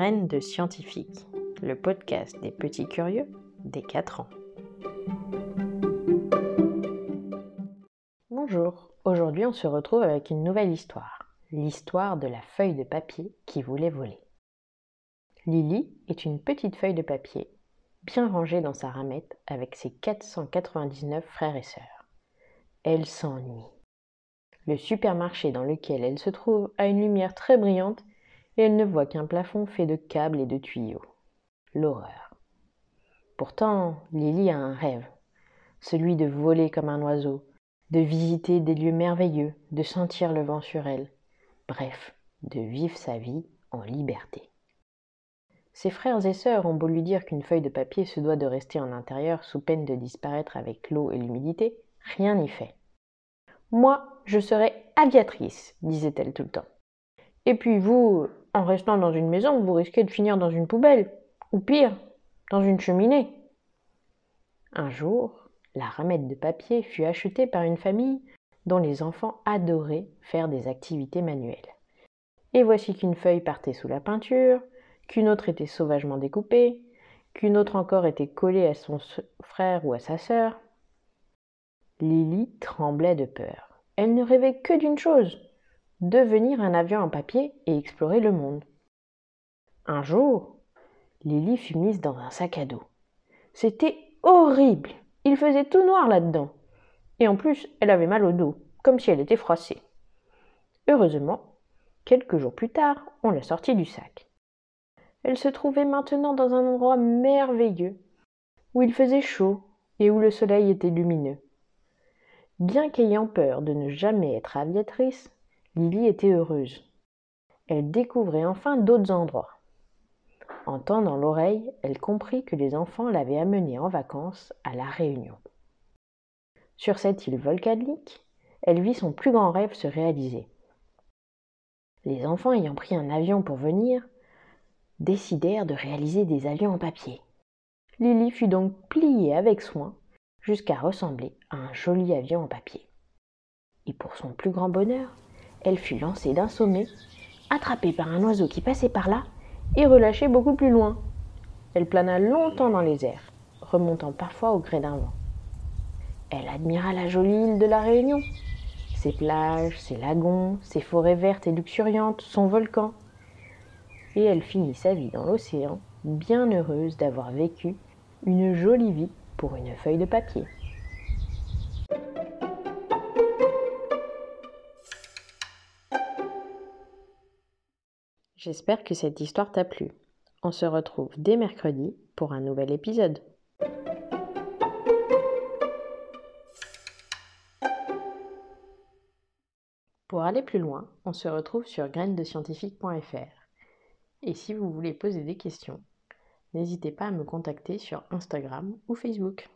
De scientifique, le podcast des petits curieux des 4 ans. Bonjour, aujourd'hui on se retrouve avec une nouvelle histoire, l'histoire de la feuille de papier qui voulait voler. Lily est une petite feuille de papier, bien rangée dans sa ramette avec ses 499 frères et sœurs. Elle s'ennuie. Le supermarché dans lequel elle se trouve a une lumière très brillante elle ne voit qu'un plafond fait de câbles et de tuyaux. L'horreur. Pourtant, Lily a un rêve, celui de voler comme un oiseau, de visiter des lieux merveilleux, de sentir le vent sur elle, bref, de vivre sa vie en liberté. Ses frères et sœurs ont beau lui dire qu'une feuille de papier se doit de rester en intérieur sous peine de disparaître avec l'eau et l'humidité, rien n'y fait. Moi, je serai aviatrice, disait-elle tout le temps. Et puis vous, en restant dans une maison, vous risquez de finir dans une poubelle, ou pire, dans une cheminée. Un jour, la ramette de papier fut achetée par une famille dont les enfants adoraient faire des activités manuelles. Et voici qu'une feuille partait sous la peinture, qu'une autre était sauvagement découpée, qu'une autre encore était collée à son frère ou à sa sœur. Lily tremblait de peur. Elle ne rêvait que d'une chose, devenir un avion en papier et explorer le monde. Un jour, Lily fut mise dans un sac à dos. C'était horrible. Il faisait tout noir là-dedans. Et en plus, elle avait mal au dos, comme si elle était froissée. Heureusement, quelques jours plus tard, on l'a sortie du sac. Elle se trouvait maintenant dans un endroit merveilleux, où il faisait chaud et où le soleil était lumineux. Bien qu'ayant peur de ne jamais être aviatrice, Lily était heureuse. Elle découvrait enfin d'autres endroits. En tendant l'oreille, elle comprit que les enfants l'avaient amenée en vacances à La Réunion. Sur cette île volcanique, elle vit son plus grand rêve se réaliser. Les enfants ayant pris un avion pour venir, décidèrent de réaliser des avions en papier. Lily fut donc pliée avec soin jusqu'à ressembler à un joli avion en papier. Et pour son plus grand bonheur, elle fut lancée d'un sommet, attrapée par un oiseau qui passait par là et relâchée beaucoup plus loin. Elle plana longtemps dans les airs, remontant parfois au gré d'un vent. Elle admira la jolie île de la Réunion, ses plages, ses lagons, ses forêts vertes et luxuriantes, son volcan. Et elle finit sa vie dans l'océan, bien heureuse d'avoir vécu une jolie vie pour une feuille de papier. J'espère que cette histoire t'a plu. On se retrouve dès mercredi pour un nouvel épisode. Pour aller plus loin, on se retrouve sur grainesdescientifique.fr. Et si vous voulez poser des questions, n'hésitez pas à me contacter sur Instagram ou Facebook.